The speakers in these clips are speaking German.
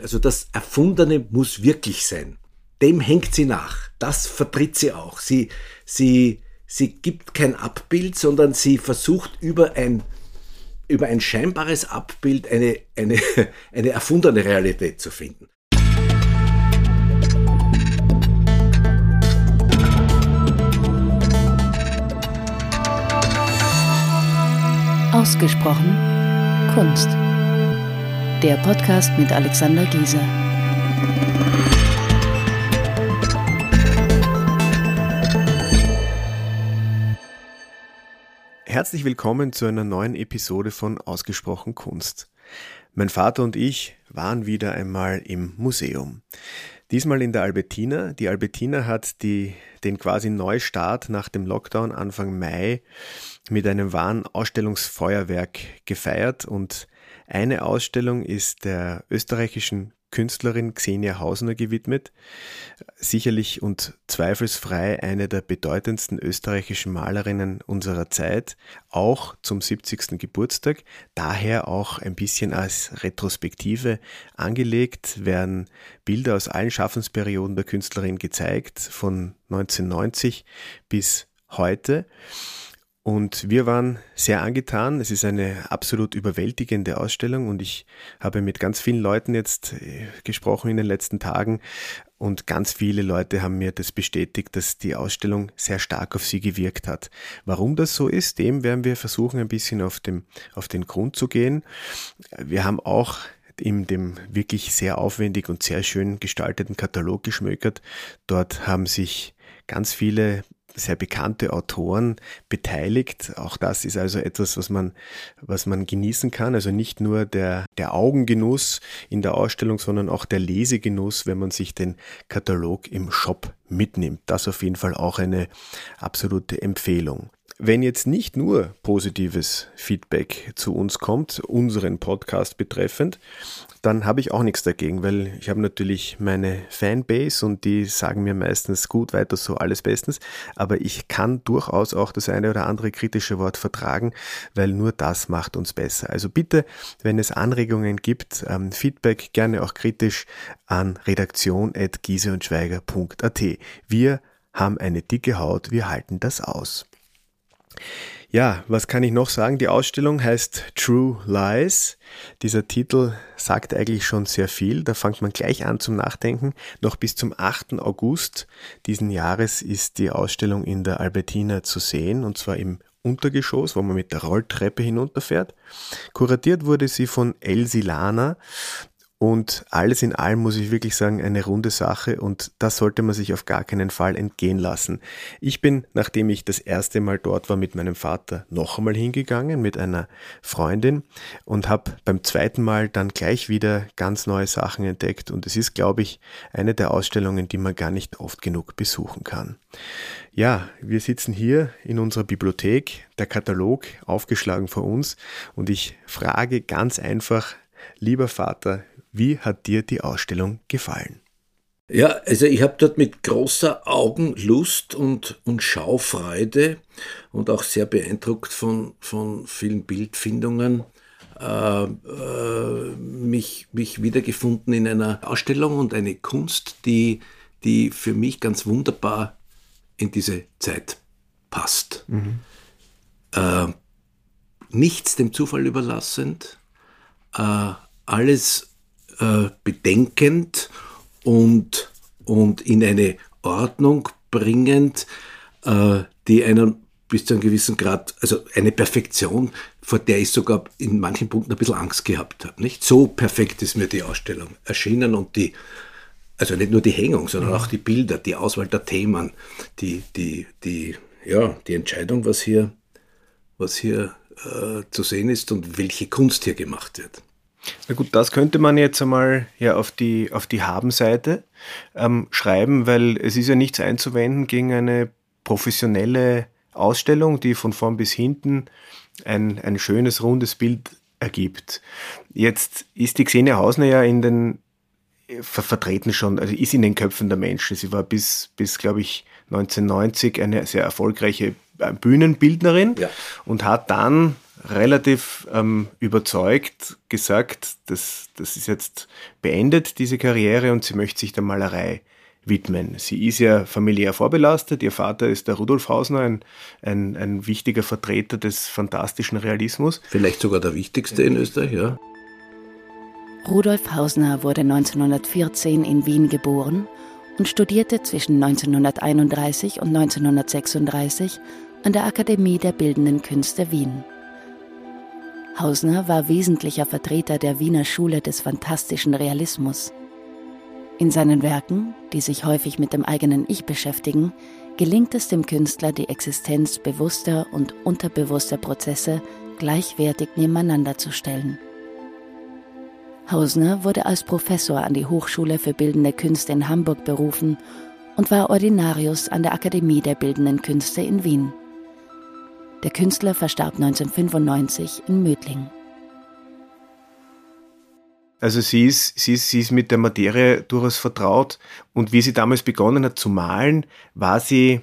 Also das Erfundene muss wirklich sein. Dem hängt sie nach. Das vertritt sie auch. Sie, sie, sie gibt kein Abbild, sondern sie versucht über ein, über ein scheinbares Abbild eine, eine, eine erfundene Realität zu finden. Ausgesprochen Kunst. Der Podcast mit Alexander Gieser. Herzlich willkommen zu einer neuen Episode von Ausgesprochen Kunst. Mein Vater und ich waren wieder einmal im Museum. Diesmal in der Albertina. Die Albertina hat die, den quasi Neustart nach dem Lockdown Anfang Mai mit einem wahren Ausstellungsfeuerwerk gefeiert und eine Ausstellung ist der österreichischen Künstlerin Xenia Hausner gewidmet. Sicherlich und zweifelsfrei eine der bedeutendsten österreichischen Malerinnen unserer Zeit, auch zum 70. Geburtstag. Daher auch ein bisschen als Retrospektive angelegt, werden Bilder aus allen Schaffensperioden der Künstlerin gezeigt, von 1990 bis heute. Und wir waren sehr angetan. Es ist eine absolut überwältigende Ausstellung und ich habe mit ganz vielen Leuten jetzt äh, gesprochen in den letzten Tagen und ganz viele Leute haben mir das bestätigt, dass die Ausstellung sehr stark auf sie gewirkt hat. Warum das so ist, dem werden wir versuchen, ein bisschen auf, dem, auf den Grund zu gehen. Wir haben auch in dem wirklich sehr aufwendig und sehr schön gestalteten Katalog geschmökert. Dort haben sich ganz viele sehr bekannte Autoren beteiligt. Auch das ist also etwas, was man, was man genießen kann. Also nicht nur der, der Augengenuss in der Ausstellung, sondern auch der Lesegenuss, wenn man sich den Katalog im Shop mitnimmt. Das auf jeden Fall auch eine absolute Empfehlung. Wenn jetzt nicht nur positives Feedback zu uns kommt, unseren Podcast betreffend, dann habe ich auch nichts dagegen, weil ich habe natürlich meine Fanbase und die sagen mir meistens gut, weiter so, alles bestens, aber ich kann durchaus auch das eine oder andere kritische Wort vertragen, weil nur das macht uns besser. Also bitte, wenn es Anregungen gibt, ähm, Feedback gerne auch kritisch an redaktion.gieseundschweiger.at. Wir haben eine dicke Haut, wir halten das aus. Ja, was kann ich noch sagen? Die Ausstellung heißt True Lies. Dieser Titel sagt eigentlich schon sehr viel. Da fängt man gleich an zum Nachdenken. Noch bis zum 8. August diesen Jahres ist die Ausstellung in der Albertina zu sehen und zwar im Untergeschoss, wo man mit der Rolltreppe hinunterfährt. Kuratiert wurde sie von Elsie Lana. Und alles in allem muss ich wirklich sagen, eine runde Sache und das sollte man sich auf gar keinen Fall entgehen lassen. Ich bin, nachdem ich das erste Mal dort war mit meinem Vater, noch einmal hingegangen mit einer Freundin und habe beim zweiten Mal dann gleich wieder ganz neue Sachen entdeckt und es ist, glaube ich, eine der Ausstellungen, die man gar nicht oft genug besuchen kann. Ja, wir sitzen hier in unserer Bibliothek, der Katalog aufgeschlagen vor uns und ich frage ganz einfach, lieber Vater, wie hat dir die Ausstellung gefallen? Ja, also ich habe dort mit großer Augenlust und, und Schaufreude und auch sehr beeindruckt von, von vielen Bildfindungen äh, äh, mich, mich wiedergefunden in einer Ausstellung und eine Kunst, die, die für mich ganz wunderbar in diese Zeit passt. Mhm. Äh, nichts dem Zufall überlassend, äh, alles äh, bedenkend und, und in eine Ordnung bringend, äh, die einen bis zu einem gewissen Grad, also eine Perfektion, vor der ich sogar in manchen Punkten ein bisschen Angst gehabt habe. Nicht so perfekt ist mir die Ausstellung erschienen und die, also nicht nur die Hängung, sondern auch die Bilder, die Auswahl der Themen, die, die, die, ja, die Entscheidung, was hier, was hier äh, zu sehen ist und welche Kunst hier gemacht wird. Na gut, das könnte man jetzt einmal ja auf die, auf die Habenseite ähm, schreiben, weil es ist ja nichts einzuwenden gegen eine professionelle Ausstellung, die von vorn bis hinten ein, ein schönes, rundes Bild ergibt. Jetzt ist die Xenia Hausner ja in den ver vertreten schon, also ist in den Köpfen der Menschen. Sie war bis, bis glaube ich, 1990 eine sehr erfolgreiche äh, Bühnenbildnerin ja. und hat dann relativ ähm, überzeugt gesagt, dass das ist jetzt beendet, diese Karriere, und sie möchte sich der Malerei widmen. Sie ist ja familiär vorbelastet. Ihr Vater ist der Rudolf Hausner, ein, ein, ein wichtiger Vertreter des fantastischen Realismus. Vielleicht sogar der wichtigste in Österreich, ja. Rudolf Hausner wurde 1914 in Wien geboren und studierte zwischen 1931 und 1936 an der Akademie der Bildenden Künste Wien. Hausner war wesentlicher Vertreter der Wiener Schule des fantastischen Realismus. In seinen Werken, die sich häufig mit dem eigenen Ich beschäftigen, gelingt es dem Künstler, die Existenz bewusster und unterbewusster Prozesse gleichwertig nebeneinander zu stellen. Hausner wurde als Professor an die Hochschule für Bildende Künste in Hamburg berufen und war Ordinarius an der Akademie der Bildenden Künste in Wien. Der Künstler verstarb 1995 in Mödling. Also sie ist, sie, ist, sie ist mit der Materie durchaus vertraut und wie sie damals begonnen hat zu malen, war sie,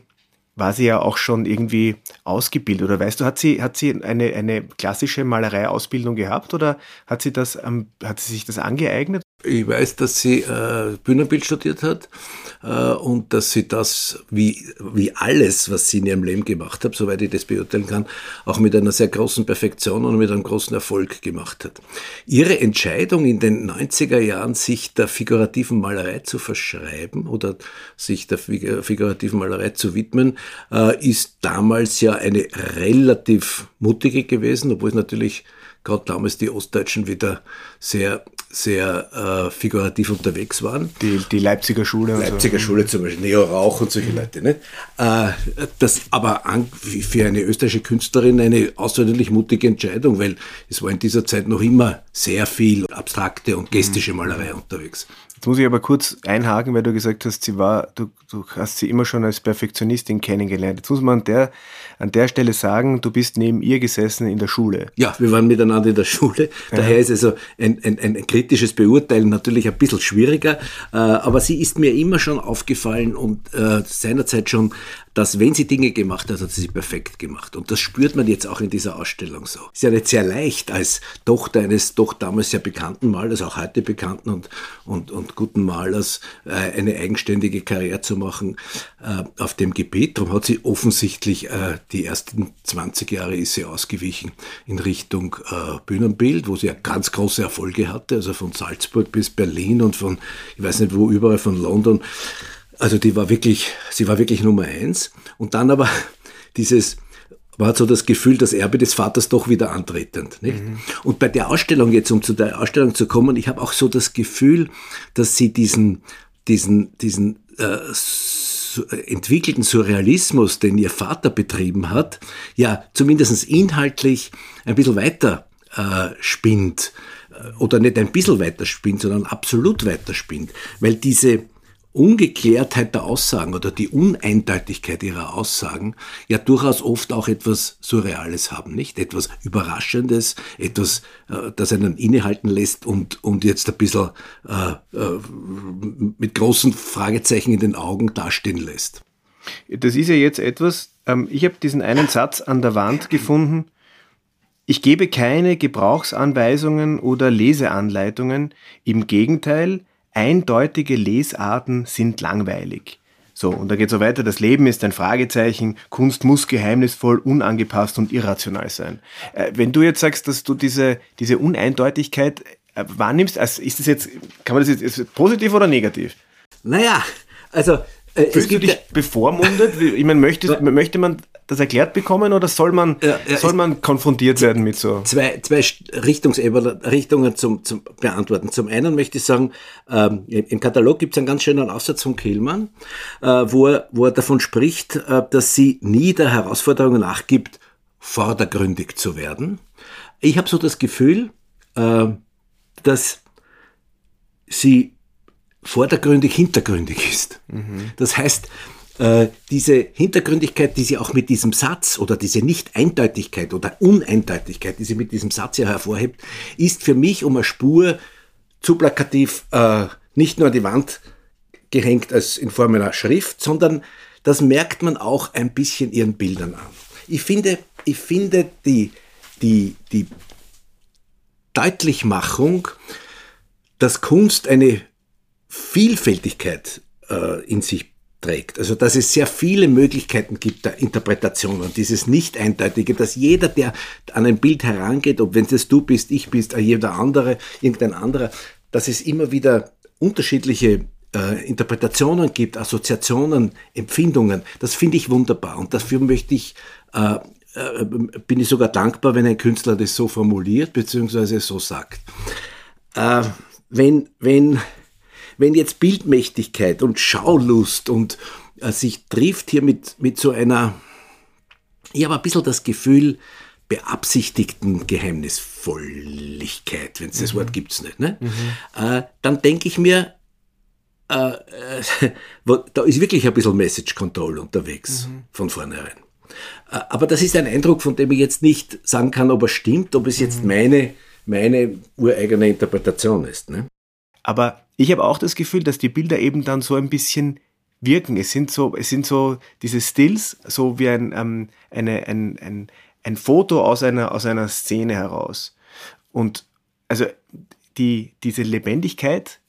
war sie ja auch schon irgendwie ausgebildet. Oder weißt du, hat sie, hat sie eine, eine klassische Malerei-Ausbildung gehabt oder hat sie, das, hat sie sich das angeeignet? Ich weiß, dass sie äh, Bühnenbild studiert hat äh, und dass sie das, wie, wie alles, was sie in ihrem Leben gemacht hat, soweit ich das beurteilen kann, auch mit einer sehr großen Perfektion und mit einem großen Erfolg gemacht hat. Ihre Entscheidung in den 90er Jahren, sich der figurativen Malerei zu verschreiben oder sich der figurativen Malerei zu widmen, äh, ist damals ja eine relativ mutige gewesen, obwohl es natürlich gerade damals die Ostdeutschen wieder sehr, sehr äh, figurativ unterwegs waren. Die, die Leipziger Schule. Leipziger so. Schule zum Beispiel, Neo Rauch und solche Leute. Ne? Äh, das aber an, für eine österreichische Künstlerin eine außerordentlich mutige Entscheidung, weil es war in dieser Zeit noch immer sehr viel abstrakte und gestische mhm. Malerei mhm. unterwegs. Jetzt muss ich aber kurz einhaken, weil du gesagt hast, sie war, du, du hast sie immer schon als Perfektionistin kennengelernt. Jetzt muss man an der, an der Stelle sagen, du bist neben ihr gesessen in der Schule. Ja, wir waren miteinander in der Schule. Daher ja. ist also ein, ein, ein, kritisches Beurteilen natürlich ein bisschen schwieriger. Äh, aber sie ist mir immer schon aufgefallen und äh, seinerzeit schon dass wenn sie Dinge gemacht hat, hat sie sie perfekt gemacht. Und das spürt man jetzt auch in dieser Ausstellung so. Ist ja nicht sehr leicht, als Tochter eines doch damals sehr bekannten Malers, auch heute bekannten und, und, und guten Malers, äh, eine eigenständige Karriere zu machen äh, auf dem Gebiet. Darum hat sie offensichtlich äh, die ersten 20 Jahre ist sie ausgewichen in Richtung Bühnenbild, wo sie ja ganz große Erfolge hatte, also von Salzburg bis Berlin und von, ich weiß nicht wo, überall von London. Also die war wirklich, sie war wirklich Nummer eins. Und dann aber dieses, war so das Gefühl, das Erbe des Vaters doch wieder antretend. Nicht? Mhm. Und bei der Ausstellung jetzt, um zu der Ausstellung zu kommen, ich habe auch so das Gefühl, dass sie diesen, diesen, diesen äh, entwickelten Surrealismus, den ihr Vater betrieben hat, ja zumindest inhaltlich ein bisschen weiter äh, spinnt. Äh, oder nicht ein bisschen weiter spinnt, sondern absolut weiter spinnt. Weil diese, Ungeklärtheit der Aussagen oder die Uneindeutigkeit ihrer Aussagen ja durchaus oft auch etwas Surreales haben, nicht? Etwas Überraschendes, etwas, äh, das einen innehalten lässt und, und jetzt ein bisschen äh, äh, mit großen Fragezeichen in den Augen dastehen lässt. Das ist ja jetzt etwas, ähm, ich habe diesen einen Satz an der Wand gefunden, ich gebe keine Gebrauchsanweisungen oder Leseanleitungen, im Gegenteil, eindeutige Lesarten sind langweilig. So, und da geht so weiter, das Leben ist ein Fragezeichen, Kunst muss geheimnisvoll, unangepasst und irrational sein. Äh, wenn du jetzt sagst, dass du diese, diese Uneindeutigkeit äh, wahrnimmst, also ist das jetzt, kann man das jetzt positiv oder negativ? Naja, also äh, Fühlst du dich bevormundet? Ich meine, möchte, möchte man das erklärt bekommen oder soll man, ja, ja, soll man konfrontiert werden mit so? Zwei, zwei Richtungen zum, zum Beantworten. Zum einen möchte ich sagen, ähm, im Katalog gibt es einen ganz schönen Aufsatz von Kehlmann, äh, wo, er, wo er davon spricht, äh, dass sie nie der Herausforderung nachgibt, vordergründig zu werden. Ich habe so das Gefühl, äh, dass sie vordergründig hintergründig ist. Mhm. Das heißt, äh, diese Hintergründigkeit, die sie auch mit diesem Satz oder diese Nicht-Eindeutigkeit oder Uneindeutigkeit, die sie mit diesem Satz ja hervorhebt, ist für mich um eine Spur zu plakativ äh, nicht nur an die Wand gehängt als in Form einer Schrift, sondern das merkt man auch ein bisschen ihren Bildern an. Ich finde, ich finde die, die, die Deutlichmachung, dass Kunst eine Vielfältigkeit äh, in sich trägt. Also dass es sehr viele Möglichkeiten gibt der Interpretation und dieses Nicht-Eindeutige, dass jeder, der an ein Bild herangeht, ob wenn es du bist, ich bist, äh, jeder andere, irgendein anderer, dass es immer wieder unterschiedliche äh, Interpretationen gibt, Assoziationen, Empfindungen. Das finde ich wunderbar und dafür möchte ich äh, äh, bin ich sogar dankbar, wenn ein Künstler das so formuliert bzw. so sagt. Äh, wenn, wenn, wenn jetzt Bildmächtigkeit und Schaulust und äh, sich trifft hier mit, mit so einer, ich habe ein bisschen das Gefühl, beabsichtigten Geheimnisvolligkeit, wenn es das mhm. Wort gibt es nicht, ne? Mhm. Äh, dann denke ich mir, äh, äh, da ist wirklich ein bisschen Message Control unterwegs mhm. von vornherein. Äh, aber das ist ein Eindruck, von dem ich jetzt nicht sagen kann, ob er stimmt, ob es jetzt mhm. meine, meine ureigene Interpretation ist. Ne? Aber ich habe auch das Gefühl, dass die Bilder eben dann so ein bisschen wirken. Es sind so, es sind so diese Stills, so wie ein, ähm, eine, ein, ein, ein Foto aus einer, aus einer Szene heraus. Und also die, diese Lebendigkeit,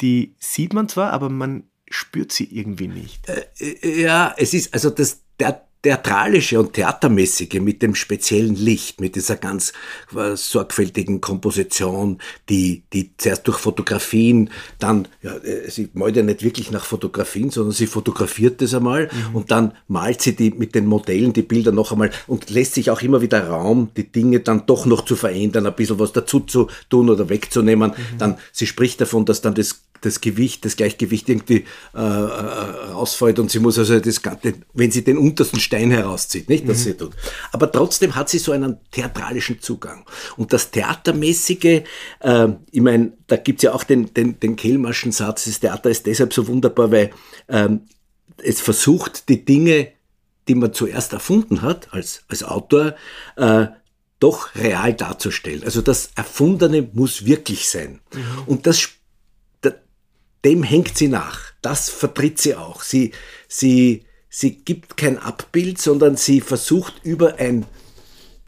die sieht man zwar, aber man spürt sie irgendwie nicht. Äh, äh ja, es ist, also das, der, theatralische und theatermäßige mit dem speziellen Licht, mit dieser ganz äh, sorgfältigen Komposition, die, die zuerst durch Fotografien, dann, ja, äh, sie malt ja nicht wirklich nach Fotografien, sondern sie fotografiert das einmal mhm. und dann malt sie die mit den Modellen die Bilder noch einmal und lässt sich auch immer wieder Raum, die Dinge dann doch noch zu verändern, ein bisschen was dazu zu tun oder wegzunehmen. Mhm. Dann, sie spricht davon, dass dann das das Gewicht, das Gleichgewicht irgendwie äh, äh, rausfällt und sie muss also das Ganze, wenn sie den untersten Stein herauszieht, nicht, dass mhm. sie tut. Aber trotzdem hat sie so einen theatralischen Zugang. Und das Theatermäßige, äh, ich meine, da gibt's ja auch den, den, den Kehlmarschen Satz, das Theater ist deshalb so wunderbar, weil ähm, es versucht, die Dinge, die man zuerst erfunden hat als, als Autor, äh, doch real darzustellen. Also das Erfundene muss wirklich sein. Mhm. Und das dem hängt sie nach. Das vertritt sie auch. Sie, sie, sie gibt kein Abbild, sondern sie versucht über ein,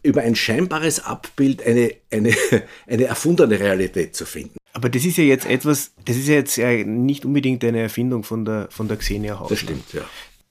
über ein scheinbares Abbild eine, eine, eine erfundene Realität zu finden. Aber das ist ja jetzt etwas, das ist ja jetzt ja nicht unbedingt eine Erfindung von der, von der Xenia Hausmann. Das stimmt, ja.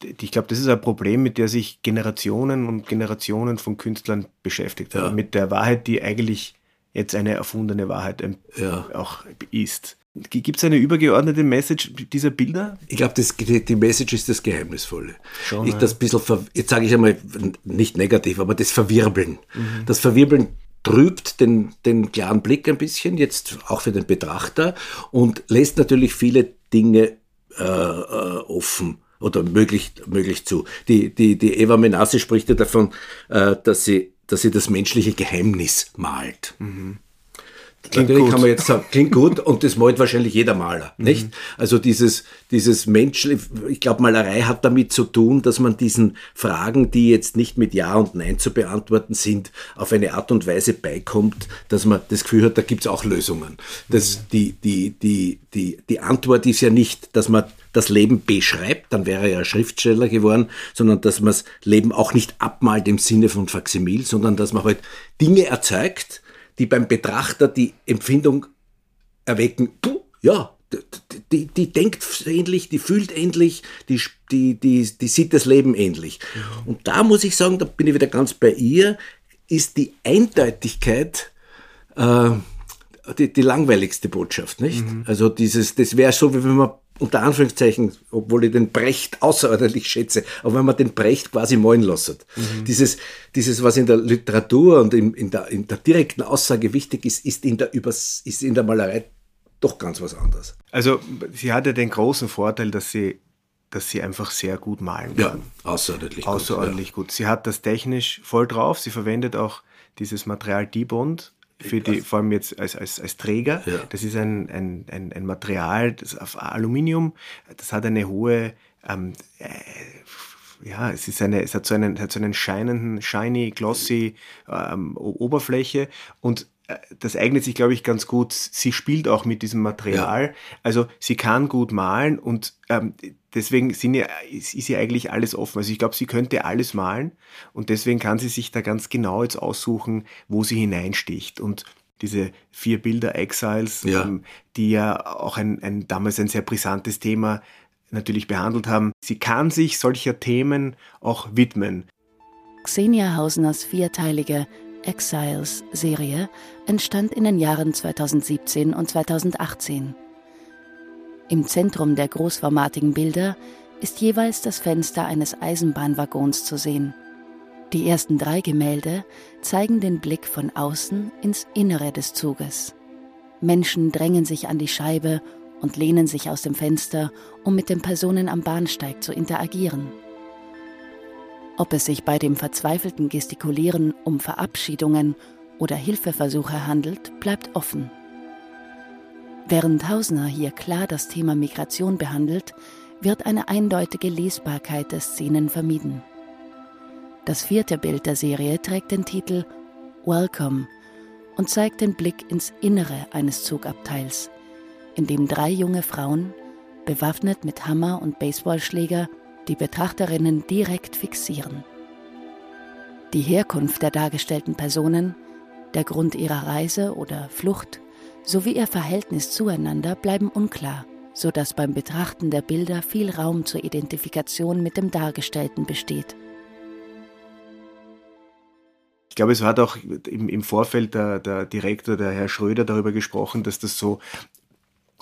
Ich glaube, das ist ein Problem, mit der sich Generationen und Generationen von Künstlern beschäftigt haben. Ja. Mit der Wahrheit, die eigentlich jetzt eine erfundene Wahrheit ja. auch ist. Gibt es eine übergeordnete Message dieser Bilder? Ich glaube, die Message ist das Geheimnisvolle. Schon, ich, das bisschen, jetzt sage ich einmal nicht negativ, aber das Verwirbeln. Mhm. Das Verwirbeln trübt den, den klaren Blick ein bisschen, jetzt auch für den Betrachter und lässt natürlich viele Dinge äh, äh, offen oder möglich, möglich zu. Die, die, die Eva Menassi spricht ja davon, äh, dass, sie, dass sie das menschliche Geheimnis malt. Mhm. Klingt Natürlich gut. kann man jetzt sagen, klingt gut und das malt wahrscheinlich jeder Maler, mhm. nicht? Also dieses, dieses Mensch, ich glaube, Malerei hat damit zu tun, dass man diesen Fragen, die jetzt nicht mit Ja und Nein zu beantworten sind, auf eine Art und Weise beikommt, dass man das Gefühl hat, da gibt's auch Lösungen. Das, mhm. die, die, die, die, die Antwort ist ja nicht, dass man das Leben beschreibt, dann wäre er ja Schriftsteller geworden, sondern dass man das Leben auch nicht abmalt im Sinne von Faximil, sondern dass man halt Dinge erzeugt, die beim Betrachter die Empfindung erwecken, puh, ja, die, die, denkt ähnlich, die fühlt ähnlich, die, die, die, die sieht das Leben ähnlich. Und da muss ich sagen, da bin ich wieder ganz bei ihr, ist die Eindeutigkeit äh, die, die langweiligste Botschaft, nicht? Mhm. Also dieses, das wäre so, wie wenn man unter Anführungszeichen, obwohl ich den Brecht außerordentlich schätze, aber wenn man den Brecht quasi malen lässt. Mhm. Dieses, dieses, was in der Literatur und in, in, der, in der direkten Aussage wichtig ist, ist in der, Übers ist in der Malerei doch ganz was anderes. Also sie hatte den großen Vorteil, dass sie, dass sie einfach sehr gut malen kann. Ja, außerordentlich, außerordentlich gut. Gut. Sie hat das technisch voll drauf. Sie verwendet auch dieses Material Dibond für die, vor allem jetzt als, als, als Träger. Ja. Das ist ein, ein, ein, ein Material das auf Aluminium, das hat eine hohe, ähm, äh, ja, es, ist eine, es hat so einen, hat so einen scheinenden, shiny, glossy ähm, Oberfläche und das eignet sich, glaube ich, ganz gut. Sie spielt auch mit diesem Material. Ja. Also sie kann gut malen und ähm, deswegen sind ja, ist, ist ja eigentlich alles offen. Also ich glaube, sie könnte alles malen und deswegen kann sie sich da ganz genau jetzt aussuchen, wo sie hineinsticht. Und diese vier Bilder Exiles, ja. Ähm, die ja auch ein, ein damals ein sehr brisantes Thema natürlich behandelt haben. Sie kann sich solcher Themen auch widmen. Xenia Hausners vierteilige Exiles-Serie entstand in den Jahren 2017 und 2018. Im Zentrum der großformatigen Bilder ist jeweils das Fenster eines Eisenbahnwaggons zu sehen. Die ersten drei Gemälde zeigen den Blick von außen ins Innere des Zuges. Menschen drängen sich an die Scheibe und lehnen sich aus dem Fenster, um mit den Personen am Bahnsteig zu interagieren. Ob es sich bei dem verzweifelten Gestikulieren um Verabschiedungen oder Hilfeversuche handelt, bleibt offen. Während Hausner hier klar das Thema Migration behandelt, wird eine eindeutige Lesbarkeit der Szenen vermieden. Das vierte Bild der Serie trägt den Titel Welcome und zeigt den Blick ins Innere eines Zugabteils, in dem drei junge Frauen, bewaffnet mit Hammer und Baseballschläger, die Betrachterinnen direkt fixieren. Die Herkunft der dargestellten Personen, der Grund ihrer Reise oder Flucht sowie ihr Verhältnis zueinander bleiben unklar, sodass beim Betrachten der Bilder viel Raum zur Identifikation mit dem Dargestellten besteht. Ich glaube, es hat auch im, im Vorfeld der, der Direktor, der Herr Schröder, darüber gesprochen, dass das so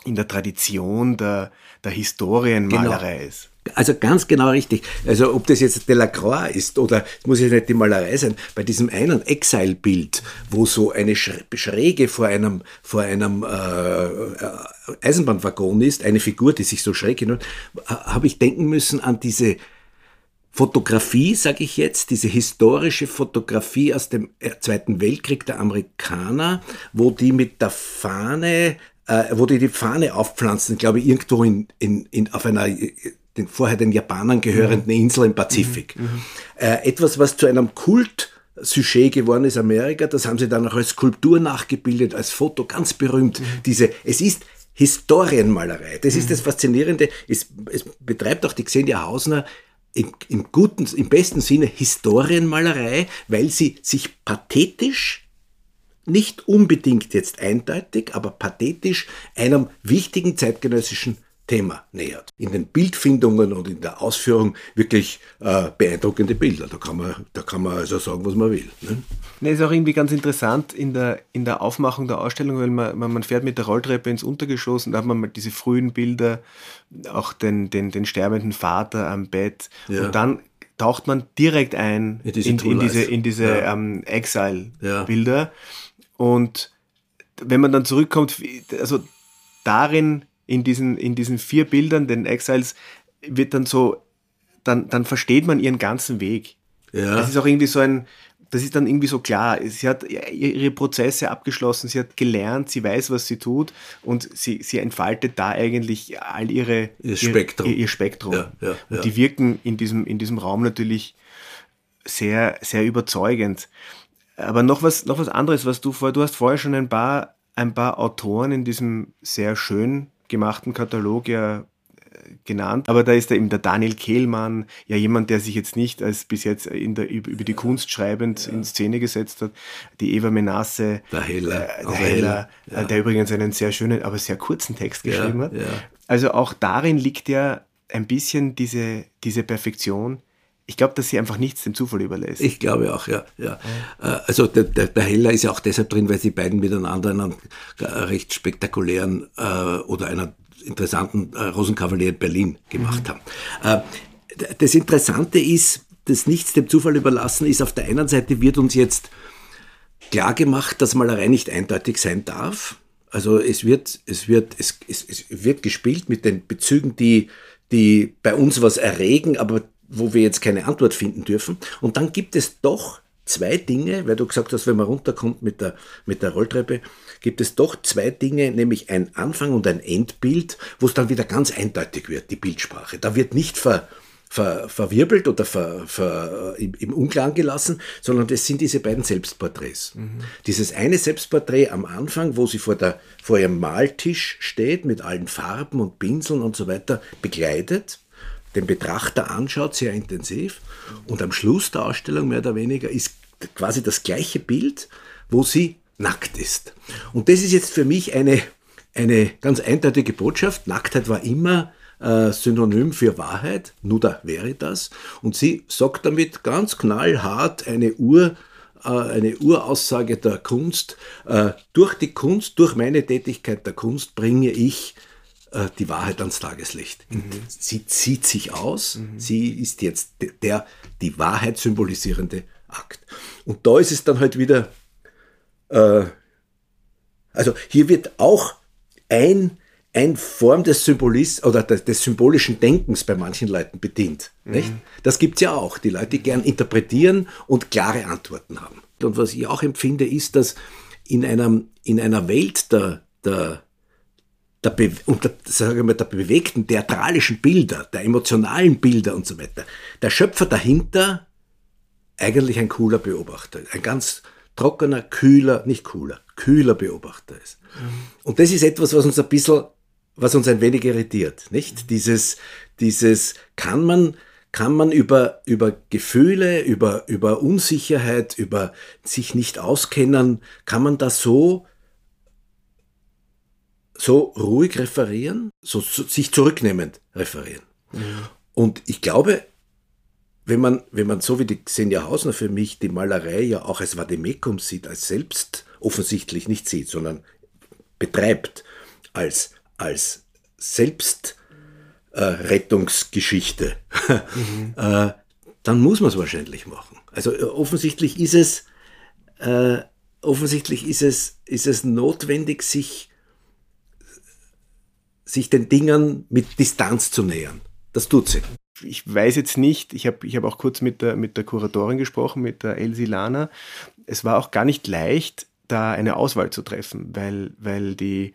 in der Tradition der, der Historienmalerei genau. ist. Also ganz genau richtig. Also ob das jetzt Delacroix ist oder es muss ja nicht die Malerei sein, bei diesem einen Exile-Bild, wo so eine Schräge vor einem, vor einem äh, Eisenbahnwaggon ist, eine Figur, die sich so schräg hinhört, habe ich denken müssen an diese Fotografie, sage ich jetzt, diese historische Fotografie aus dem Zweiten Weltkrieg der Amerikaner, wo die mit der Fahne äh, wo die die Fahne aufpflanzen, glaube ich, irgendwo in, in, in, auf einer den, vorher den Japanern gehörenden mhm. Insel im Pazifik. Mhm. mhm. Äh, etwas, was zu einem Kult Sujet geworden ist, Amerika, das haben sie dann auch als Skulptur nachgebildet, als Foto, ganz berühmt. Mhm. Diese, es ist Historienmalerei. Das ist mhm. das Faszinierende. Es, es betreibt auch die Xenia Hausner im, im guten, im besten Sinne Historienmalerei, weil sie sich pathetisch nicht unbedingt jetzt eindeutig, aber pathetisch einem wichtigen zeitgenössischen Thema nähert. In den Bildfindungen und in der Ausführung wirklich äh, beeindruckende Bilder. Da kann, man, da kann man also sagen, was man will. Ne? Ne, ist auch irgendwie ganz interessant in der, in der Aufmachung der Ausstellung, weil man, man fährt mit der Rolltreppe ins Untergeschoss und da hat man mal diese frühen Bilder, auch den, den, den sterbenden Vater am Bett. Ja. Und dann taucht man direkt ein in diese, in, in diese, in diese ja. ähm, Exile-Bilder. Ja. Und wenn man dann zurückkommt, also darin, in diesen, in diesen vier Bildern, den Exiles, wird dann so, dann, dann versteht man ihren ganzen Weg. Ja. Das ist auch irgendwie so ein, das ist dann irgendwie so klar. Sie hat ihre Prozesse abgeschlossen, sie hat gelernt, sie weiß, was sie tut und sie, sie entfaltet da eigentlich all ihre, ihr Spektrum. Ihr, ihr Spektrum. Ja, ja, und die wirken in diesem, in diesem Raum natürlich sehr, sehr überzeugend. Aber noch was, noch was anderes, was du vorher, du hast vorher schon ein paar, ein paar Autoren in diesem sehr schön gemachten Katalog ja äh, genannt. Aber da ist da eben der Daniel Kehlmann, ja jemand, der sich jetzt nicht als bis jetzt in der, über die Kunst schreibend ja. in Szene gesetzt hat. Die Eva Menasse, der Heller, äh, der, Heller, ja. der übrigens einen sehr schönen, aber sehr kurzen Text geschrieben hat. Also auch darin liegt ja ein bisschen diese, diese Perfektion, ich glaube, dass sie einfach nichts dem Zufall überlässt. Ich glaube auch, ja. ja. ja. Also der, der, der, Heller ist ja auch deshalb drin, weil sie beiden miteinander einen recht spektakulären äh, oder einen interessanten äh, Rosenkavalier in Berlin gemacht mhm. haben. Äh, das Interessante ist, dass nichts dem Zufall überlassen ist. Auf der einen Seite wird uns jetzt klar gemacht, dass Malerei nicht eindeutig sein darf. Also es wird, es wird, es, es, es wird gespielt mit den Bezügen, die, die bei uns was erregen, aber wo wir jetzt keine Antwort finden dürfen. Und dann gibt es doch zwei Dinge, weil du gesagt hast, wenn man runterkommt mit der, mit der Rolltreppe, gibt es doch zwei Dinge, nämlich ein Anfang und ein Endbild, wo es dann wieder ganz eindeutig wird, die Bildsprache. Da wird nicht ver, ver, verwirbelt oder ver, ver, im, im, Unklang gelassen, sondern das sind diese beiden Selbstporträts. Mhm. Dieses eine Selbstporträt am Anfang, wo sie vor, der, vor ihrem Maltisch steht, mit allen Farben und Pinseln und so weiter, begleitet, den Betrachter anschaut, sehr intensiv. Und am Schluss der Ausstellung, mehr oder weniger, ist quasi das gleiche Bild, wo sie nackt ist. Und das ist jetzt für mich eine, eine ganz eindeutige Botschaft. Nacktheit war immer äh, Synonym für Wahrheit, nuda veritas. Und sie sagt damit ganz knallhart eine Ur, äh, eine Uraussage der Kunst. Äh, durch die Kunst, durch meine Tätigkeit der Kunst bringe ich äh, die Wahrheit ans Tageslicht. Mhm. Sie zieht sich aus, mhm. sie ist jetzt der die Wahrheit symbolisierende Akt. Und da ist es dann halt wieder, äh, also hier wird auch ein eine Form des Symbolis oder des, symbolischen Denkens bei manchen Leuten bedient. Mhm. Nicht? Das gibt's ja auch. Die Leute, die gern interpretieren und klare Antworten haben. Und was ich auch empfinde, ist, dass in, einem, in einer Welt der, der, der, Be und der, sagen wir, der bewegten theatralischen Bilder, der emotionalen Bilder und so weiter, der Schöpfer dahinter eigentlich ein cooler Beobachter, ein ganz trockener, kühler, nicht cooler, kühler Beobachter ist. Mhm. Und das ist etwas, was uns ein bisschen was uns ein wenig irritiert, nicht? Dieses, dieses, kann man, kann man über, über Gefühle, über, über Unsicherheit, über sich nicht auskennen, kann man das so, so ruhig referieren, so, so sich zurücknehmend referieren. Mhm. Und ich glaube, wenn man, wenn man so wie die Xenia Hausner für mich die Malerei ja auch als Vademekum sieht, als selbst offensichtlich nicht sieht, sondern betreibt, als als Selbstrettungsgeschichte, äh, mhm. äh, dann muss man es wahrscheinlich machen. Also äh, offensichtlich ist es, äh, offensichtlich ist es, ist es notwendig, sich, sich den Dingen mit Distanz zu nähern. Das tut sie. Ich weiß jetzt nicht, ich habe ich hab auch kurz mit der, mit der Kuratorin gesprochen, mit der Elsie Lana. Es war auch gar nicht leicht, da eine Auswahl zu treffen, weil, weil die,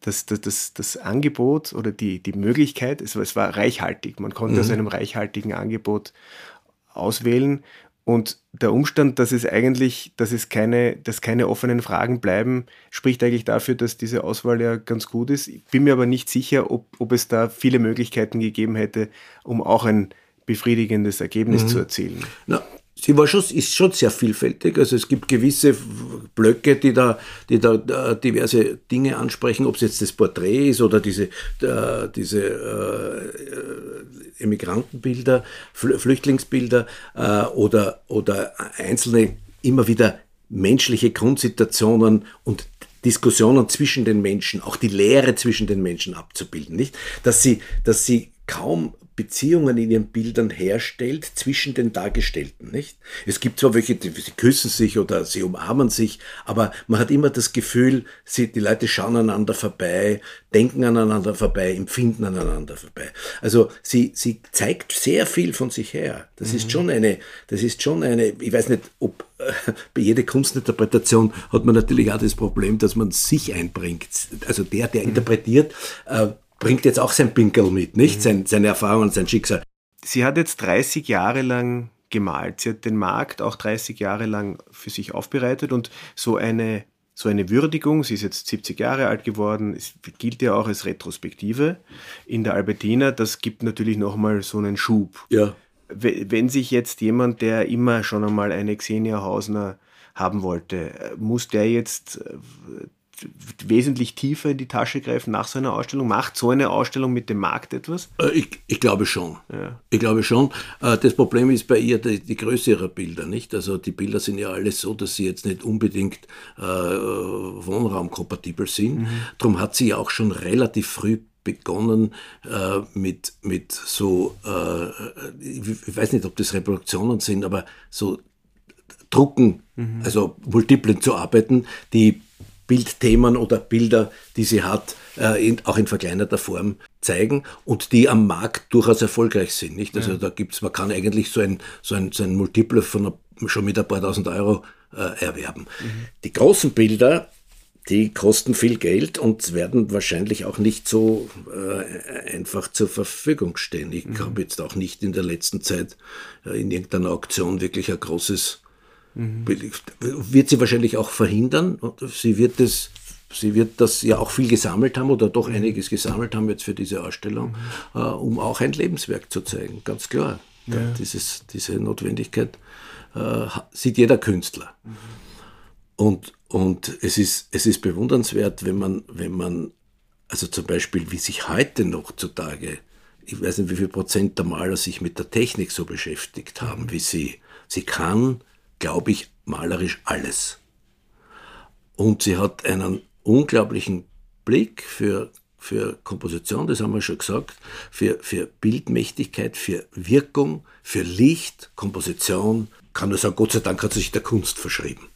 das, das, das, das Angebot oder die, die Möglichkeit, es, es war reichhaltig. Man konnte mhm. aus einem reichhaltigen Angebot auswählen. Und der Umstand, dass es eigentlich, dass es keine, dass keine offenen Fragen bleiben, spricht eigentlich dafür, dass diese Auswahl ja ganz gut ist. Ich bin mir aber nicht sicher, ob, ob es da viele Möglichkeiten gegeben hätte, um auch ein befriedigendes Ergebnis mhm. zu erzielen. Na, sie war schon, ist schon sehr vielfältig. Also es gibt gewisse Blöcke, die da, die da äh, diverse Dinge ansprechen, ob es jetzt das Porträt ist oder diese, äh, diese äh, Emigrantenbilder, Flüchtlingsbilder äh, oder, oder einzelne immer wieder menschliche Grundsituationen und Diskussionen zwischen den Menschen, auch die Lehre zwischen den Menschen abzubilden, nicht? Dass sie, dass sie kaum Beziehungen in ihren Bildern herstellt zwischen den Dargestellten, nicht? Es gibt zwar welche, die, sie küssen sich oder sie umarmen sich, aber man hat immer das Gefühl, sie, die Leute schauen aneinander vorbei, denken aneinander vorbei, empfinden aneinander vorbei. Also sie, sie zeigt sehr viel von sich her. Das mhm. ist schon eine, das ist schon eine, ich weiß nicht, ob bei jeder Kunstinterpretation hat man natürlich auch das Problem, dass man sich einbringt. Also der, der mhm. interpretiert, äh, bringt jetzt auch sein Pinkel mit, nicht? Mhm. Sein, seine Erfahrung und sein Schicksal. Sie hat jetzt 30 Jahre lang gemalt. Sie hat den Markt auch 30 Jahre lang für sich aufbereitet und so eine, so eine Würdigung, sie ist jetzt 70 Jahre alt geworden, es gilt ja auch als Retrospektive in der Albertina, das gibt natürlich nochmal so einen Schub. Ja. Wenn sich jetzt jemand, der immer schon einmal eine Xenia Hausner haben wollte, muss der jetzt wesentlich tiefer in die Tasche greifen nach so einer Ausstellung? Macht so eine Ausstellung mit dem Markt etwas? Äh, ich, ich glaube schon. Ja. Ich glaube schon. Äh, das Problem ist bei ihr die, die, Größe ihrer Bilder, nicht? Also die Bilder sind ja alles so, dass sie jetzt nicht unbedingt äh, wohnraumkompatibel sind. Mhm. Darum hat sie ja auch schon relativ früh begonnen äh, mit, mit so, äh, ich weiß nicht, ob das Reproduktionen sind, aber so Drucken, mhm. also Multiplen zu arbeiten, die Bildthemen oder Bilder, die sie hat, äh, in, auch in verkleinerter Form zeigen und die am Markt durchaus erfolgreich sind. Nicht? Also ja. da gibt's, man kann eigentlich so ein, so ein, so ein Multiple von schon mit ein paar tausend Euro äh, erwerben. Mhm. Die großen Bilder, die kosten viel Geld und werden wahrscheinlich auch nicht so äh, einfach zur Verfügung stehen. Ich mhm. habe jetzt auch nicht in der letzten Zeit äh, in irgendeiner Auktion wirklich ein großes, mhm. wird sie wahrscheinlich auch verhindern. Sie wird es Sie wird das ja auch viel gesammelt haben oder doch einiges gesammelt haben jetzt für diese Ausstellung, mhm. äh, um auch ein Lebenswerk zu zeigen, ganz klar. Ja. Dieses, diese Notwendigkeit äh, sieht jeder Künstler. Mhm. Und, und es, ist, es ist bewundernswert, wenn man, wenn man, also zum Beispiel, wie sich heute noch zutage, ich weiß nicht, wie viel Prozent der Maler sich mit der Technik so beschäftigt haben wie sie. Sie kann, glaube ich, malerisch alles. Und sie hat einen unglaublichen Blick für, für Komposition, das haben wir schon gesagt, für, für Bildmächtigkeit, für Wirkung, für Licht, Komposition. Kann nur sagen, Gott sei Dank hat sie sich der Kunst verschrieben.